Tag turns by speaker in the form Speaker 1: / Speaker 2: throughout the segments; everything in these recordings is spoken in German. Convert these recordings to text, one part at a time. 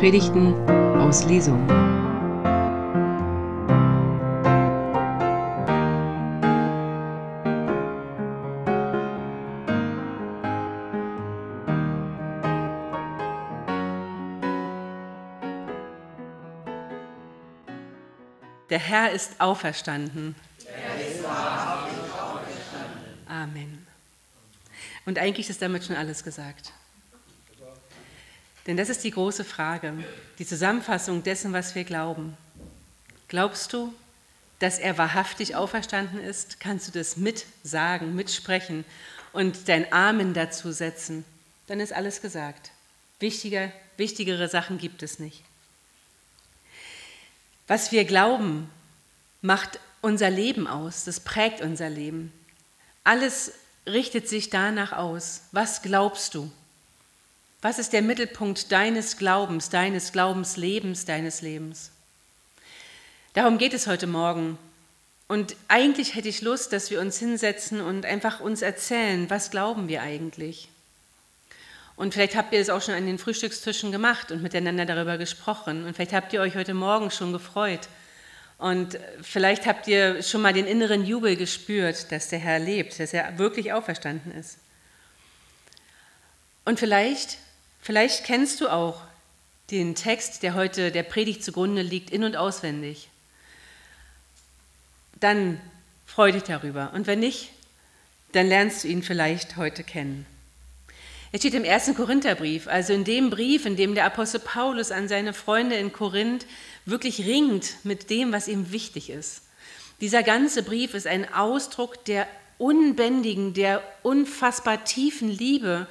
Speaker 1: Predigten aus Lesung. Der Herr ist auferstanden. Amen. Und eigentlich ist damit schon alles gesagt. Denn das ist die große Frage, die Zusammenfassung dessen, was wir glauben. Glaubst du, dass er wahrhaftig auferstanden ist? Kannst du das mitsagen, mitsprechen und dein Amen dazu setzen? Dann ist alles gesagt. Wichtiger, wichtigere Sachen gibt es nicht. Was wir glauben, macht unser Leben aus, das prägt unser Leben. Alles richtet sich danach aus. Was glaubst du? Was ist der Mittelpunkt deines Glaubens, deines Glaubenslebens, deines Lebens? Darum geht es heute Morgen. Und eigentlich hätte ich Lust, dass wir uns hinsetzen und einfach uns erzählen, was glauben wir eigentlich? Und vielleicht habt ihr es auch schon an den Frühstückstischen gemacht und miteinander darüber gesprochen. Und vielleicht habt ihr euch heute Morgen schon gefreut. Und vielleicht habt ihr schon mal den inneren Jubel gespürt, dass der Herr lebt, dass er wirklich auferstanden ist. Und vielleicht Vielleicht kennst du auch den Text, der heute der Predigt zugrunde liegt, in und auswendig. Dann freu dich darüber. Und wenn nicht, dann lernst du ihn vielleicht heute kennen. Er steht im ersten Korintherbrief, also in dem Brief, in dem der Apostel Paulus an seine Freunde in Korinth wirklich ringt mit dem, was ihm wichtig ist. Dieser ganze Brief ist ein Ausdruck der unbändigen, der unfassbar tiefen Liebe,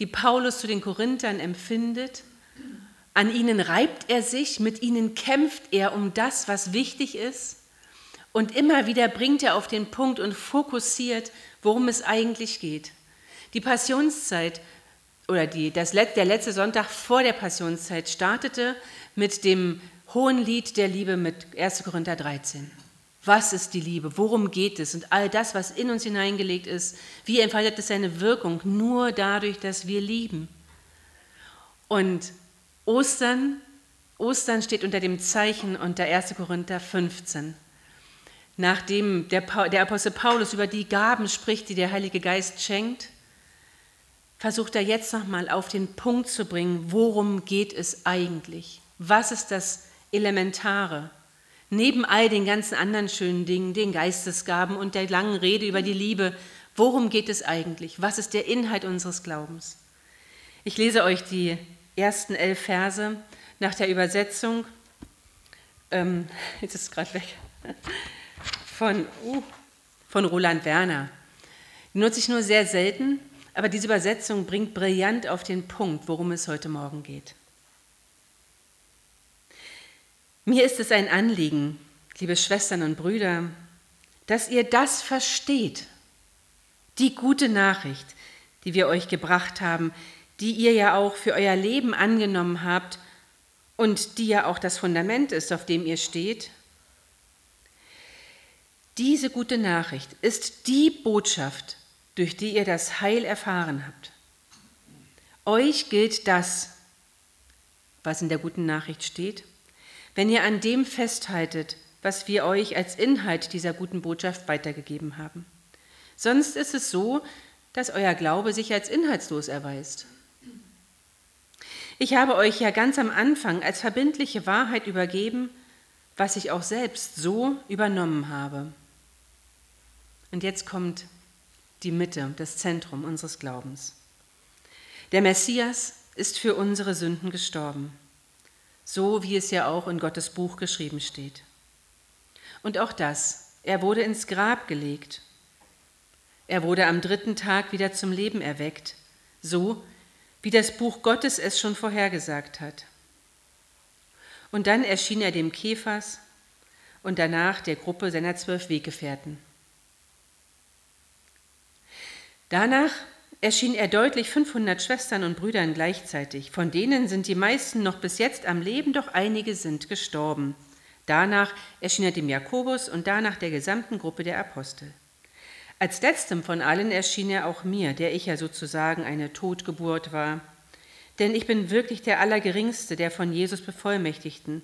Speaker 1: die Paulus zu den Korinthern empfindet. An ihnen reibt er sich, mit ihnen kämpft er um das, was wichtig ist. Und immer wieder bringt er auf den Punkt und fokussiert, worum es eigentlich geht. Die Passionszeit oder die, das, der letzte Sonntag vor der Passionszeit startete mit dem hohen Lied der Liebe mit 1. Korinther 13. Was ist die Liebe? Worum geht es? Und all das, was in uns hineingelegt ist, wie entfaltet es seine Wirkung? Nur dadurch, dass wir lieben. Und Ostern, Ostern steht unter dem Zeichen unter 1. Korinther 15. Nachdem der, der Apostel Paulus über die Gaben spricht, die der Heilige Geist schenkt, versucht er jetzt nochmal auf den Punkt zu bringen, worum geht es eigentlich? Was ist das Elementare? Neben all den ganzen anderen schönen Dingen, den Geistesgaben und der langen Rede über die Liebe, worum geht es eigentlich? Was ist der Inhalt unseres Glaubens? Ich lese euch die ersten elf Verse nach der Übersetzung, ähm, jetzt ist es gerade weg, von, uh, von Roland Werner. Die nutze ich nur sehr selten, aber diese Übersetzung bringt brillant auf den Punkt, worum es heute Morgen geht. Mir ist es ein Anliegen, liebe Schwestern und Brüder, dass ihr das versteht, die gute Nachricht, die wir euch gebracht haben, die ihr ja auch für euer Leben angenommen habt und die ja auch das Fundament ist, auf dem ihr steht. Diese gute Nachricht ist die Botschaft, durch die ihr das Heil erfahren habt. Euch gilt das, was in der guten Nachricht steht, wenn ihr an dem festhaltet, was wir euch als Inhalt dieser guten Botschaft weitergegeben haben. Sonst ist es so, dass euer Glaube sich als inhaltslos erweist. Ich habe euch ja ganz am Anfang als verbindliche Wahrheit übergeben, was ich auch selbst so übernommen habe. Und jetzt kommt die Mitte, das Zentrum unseres Glaubens. Der Messias ist für unsere Sünden gestorben so wie es ja auch in Gottes Buch geschrieben steht. Und auch das, er wurde ins Grab gelegt. Er wurde am dritten Tag wieder zum Leben erweckt, so wie das Buch Gottes es schon vorhergesagt hat. Und dann erschien er dem Käfers und danach der Gruppe seiner zwölf Weggefährten. Danach erschien er deutlich 500 Schwestern und Brüdern gleichzeitig. Von denen sind die meisten noch bis jetzt am Leben, doch einige sind gestorben. Danach erschien er dem Jakobus und danach der gesamten Gruppe der Apostel. Als letztem von allen erschien er auch mir, der ich ja sozusagen eine Totgeburt war, denn ich bin wirklich der Allergeringste der von Jesus Bevollmächtigten.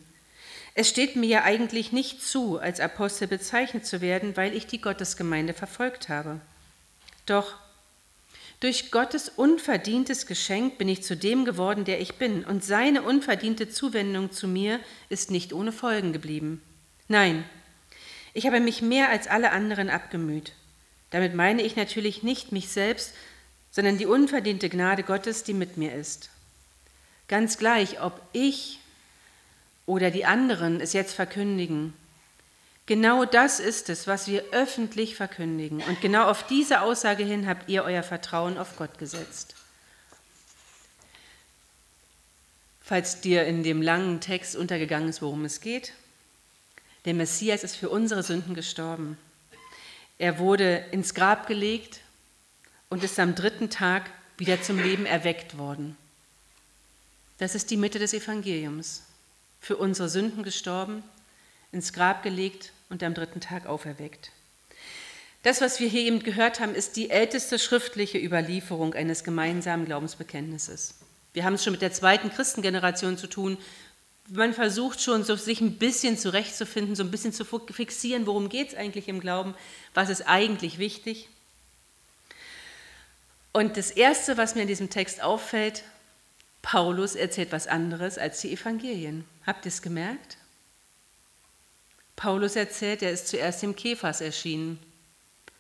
Speaker 1: Es steht mir ja eigentlich nicht zu, als Apostel bezeichnet zu werden, weil ich die Gottesgemeinde verfolgt habe. Doch durch Gottes unverdientes Geschenk bin ich zu dem geworden, der ich bin, und seine unverdiente Zuwendung zu mir ist nicht ohne Folgen geblieben. Nein, ich habe mich mehr als alle anderen abgemüht. Damit meine ich natürlich nicht mich selbst, sondern die unverdiente Gnade Gottes, die mit mir ist. Ganz gleich, ob ich oder die anderen es jetzt verkündigen. Genau das ist es, was wir öffentlich verkündigen. Und genau auf diese Aussage hin habt ihr euer Vertrauen auf Gott gesetzt. Falls dir in dem langen Text untergegangen ist, worum es geht, der Messias ist für unsere Sünden gestorben. Er wurde ins Grab gelegt und ist am dritten Tag wieder zum Leben erweckt worden. Das ist die Mitte des Evangeliums. Für unsere Sünden gestorben, ins Grab gelegt und am dritten Tag auferweckt. Das, was wir hier eben gehört haben, ist die älteste schriftliche Überlieferung eines gemeinsamen Glaubensbekenntnisses. Wir haben es schon mit der zweiten Christengeneration zu tun. Man versucht schon, sich ein bisschen zurechtzufinden, so ein bisschen zu fixieren, worum geht es eigentlich im Glauben, was ist eigentlich wichtig. Und das Erste, was mir in diesem Text auffällt, Paulus erzählt was anderes als die Evangelien. Habt ihr es gemerkt? Paulus erzählt, er ist zuerst im Käfers erschienen.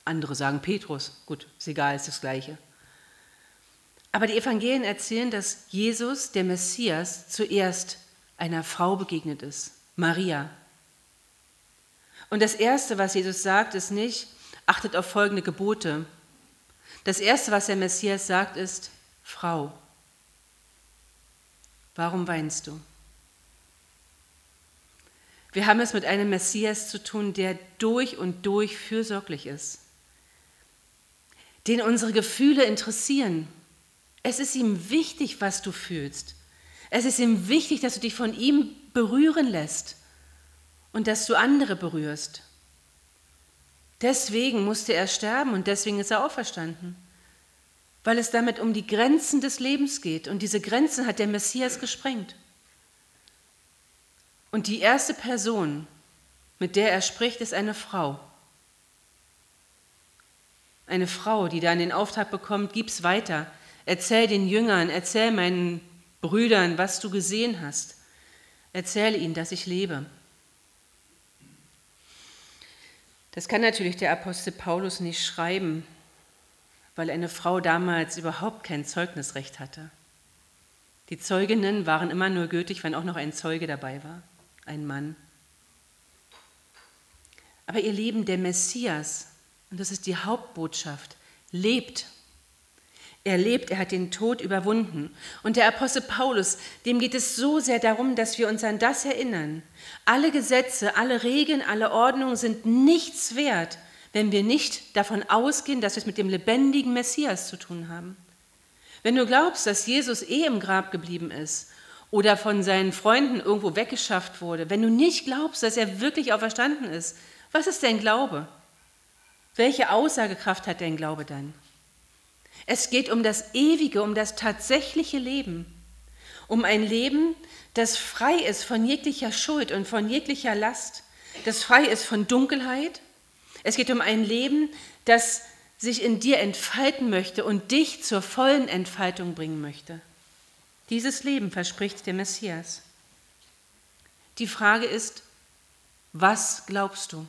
Speaker 1: Andere sagen Petrus. Gut, ist egal, ist das Gleiche. Aber die Evangelien erzählen, dass Jesus, der Messias, zuerst einer Frau begegnet ist, Maria. Und das Erste, was Jesus sagt, ist nicht, achtet auf folgende Gebote. Das Erste, was der Messias sagt, ist, Frau. Warum weinst du? Wir haben es mit einem Messias zu tun, der durch und durch fürsorglich ist, den unsere Gefühle interessieren. Es ist ihm wichtig, was du fühlst. Es ist ihm wichtig, dass du dich von ihm berühren lässt und dass du andere berührst. Deswegen musste er sterben und deswegen ist er auferstanden weil es damit um die Grenzen des Lebens geht. Und diese Grenzen hat der Messias gesprengt. Und die erste Person, mit der er spricht, ist eine Frau. Eine Frau, die dann den Auftrag bekommt, gib's weiter, erzähl den Jüngern, erzähl meinen Brüdern, was du gesehen hast. Erzähle ihnen, dass ich lebe. Das kann natürlich der Apostel Paulus nicht schreiben, weil eine Frau damals überhaupt kein Zeugnisrecht hatte. Die Zeuginnen waren immer nur gültig, wenn auch noch ein Zeuge dabei war, ein Mann. Aber ihr Leben, der Messias, und das ist die Hauptbotschaft, lebt. Er lebt, er hat den Tod überwunden. Und der Apostel Paulus, dem geht es so sehr darum, dass wir uns an das erinnern. Alle Gesetze, alle Regeln, alle Ordnungen sind nichts wert, wenn wir nicht davon ausgehen, dass wir es mit dem lebendigen Messias zu tun haben. Wenn du glaubst, dass Jesus eh im Grab geblieben ist oder von seinen Freunden irgendwo weggeschafft wurde, wenn du nicht glaubst, dass er wirklich auferstanden ist, was ist dein Glaube? Welche Aussagekraft hat dein Glaube dann? Es geht um das ewige, um das tatsächliche Leben, um ein Leben, das frei ist von jeglicher Schuld und von jeglicher Last, das frei ist von Dunkelheit, es geht um ein Leben, das sich in dir entfalten möchte und dich zur vollen Entfaltung bringen möchte. Dieses Leben verspricht der Messias. Die Frage ist, was glaubst du?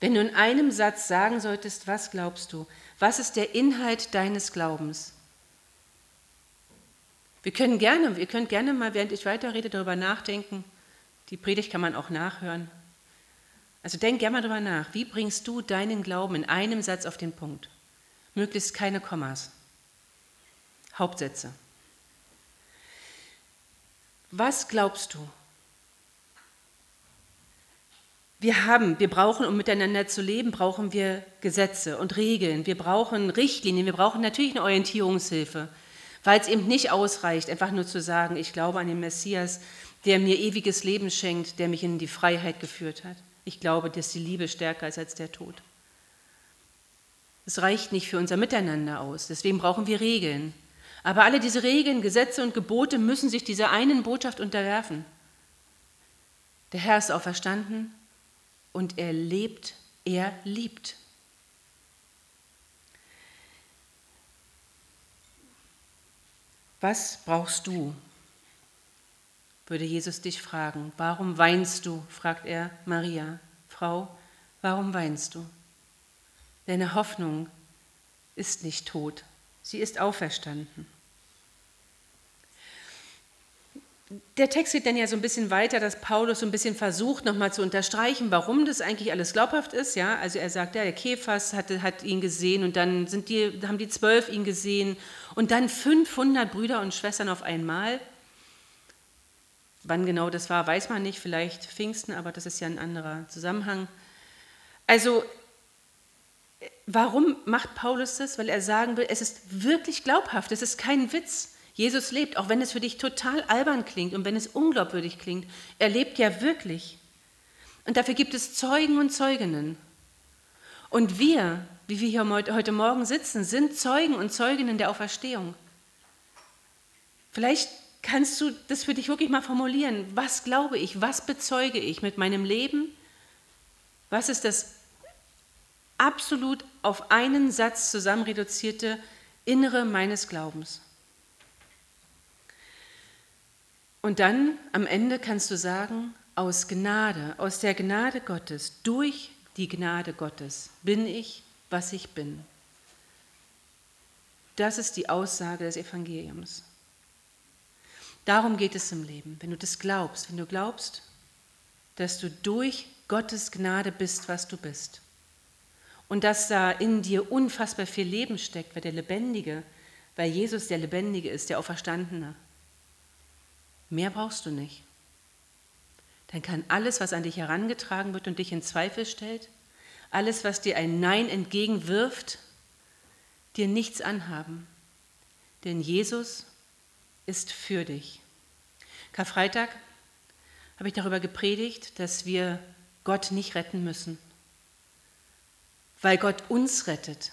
Speaker 1: Wenn du in einem Satz sagen solltest, was glaubst du? Was ist der Inhalt deines Glaubens? Wir können gerne, ihr könnt gerne mal, während ich weiterrede, darüber nachdenken. Die Predigt kann man auch nachhören. Also denk gerne mal darüber nach. Wie bringst du deinen Glauben in einem Satz auf den Punkt? Möglichst keine Kommas. Hauptsätze. Was glaubst du? Wir haben, wir brauchen, um miteinander zu leben, brauchen wir Gesetze und Regeln. Wir brauchen Richtlinien. Wir brauchen natürlich eine Orientierungshilfe, weil es eben nicht ausreicht, einfach nur zu sagen, ich glaube an den Messias, der mir ewiges Leben schenkt, der mich in die Freiheit geführt hat. Ich glaube, dass die Liebe stärker ist als der Tod. Es reicht nicht für unser Miteinander aus. Deswegen brauchen wir Regeln. Aber alle diese Regeln, Gesetze und Gebote müssen sich dieser einen Botschaft unterwerfen. Der Herr ist auferstanden und er lebt, er liebt. Was brauchst du? würde Jesus dich fragen. Warum weinst du? fragt er Maria. Frau, warum weinst du? Deine Hoffnung ist nicht tot, sie ist auferstanden. Der Text geht dann ja so ein bisschen weiter, dass Paulus so ein bisschen versucht, nochmal zu unterstreichen, warum das eigentlich alles glaubhaft ist. Ja? Also er sagt, ja, der Kephas hatte, hat ihn gesehen und dann sind die, haben die zwölf ihn gesehen und dann 500 Brüder und Schwestern auf einmal. Wann genau das war, weiß man nicht, vielleicht Pfingsten, aber das ist ja ein anderer Zusammenhang. Also warum macht Paulus das? Weil er sagen will, es ist wirklich glaubhaft, es ist kein Witz. Jesus lebt, auch wenn es für dich total albern klingt und wenn es unglaubwürdig klingt. Er lebt ja wirklich. Und dafür gibt es Zeugen und Zeuginnen. Und wir, wie wir hier heute Morgen sitzen, sind Zeugen und Zeuginnen der Auferstehung. Vielleicht kannst du das für dich wirklich mal formulieren. Was glaube ich? Was bezeuge ich mit meinem Leben? Was ist das absolut auf einen Satz zusammen reduzierte Innere meines Glaubens? Und dann am Ende kannst du sagen, aus Gnade, aus der Gnade Gottes, durch die Gnade Gottes bin ich, was ich bin. Das ist die Aussage des Evangeliums. Darum geht es im Leben. Wenn du das glaubst, wenn du glaubst, dass du durch Gottes Gnade bist, was du bist. Und dass da in dir unfassbar viel Leben steckt, weil der Lebendige, weil Jesus der Lebendige ist, der Auferstandene. Mehr brauchst du nicht. Dann kann alles, was an dich herangetragen wird und dich in Zweifel stellt, alles, was dir ein Nein entgegenwirft, dir nichts anhaben. Denn Jesus ist für dich. Karfreitag habe ich darüber gepredigt, dass wir Gott nicht retten müssen, weil Gott uns rettet,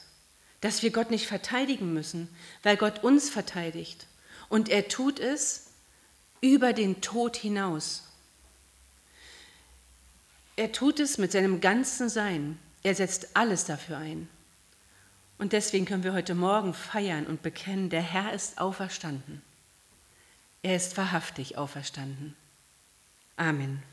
Speaker 1: dass wir Gott nicht verteidigen müssen, weil Gott uns verteidigt. Und er tut es, über den Tod hinaus. Er tut es mit seinem ganzen Sein. Er setzt alles dafür ein. Und deswegen können wir heute Morgen feiern und bekennen, der Herr ist auferstanden. Er ist wahrhaftig auferstanden. Amen.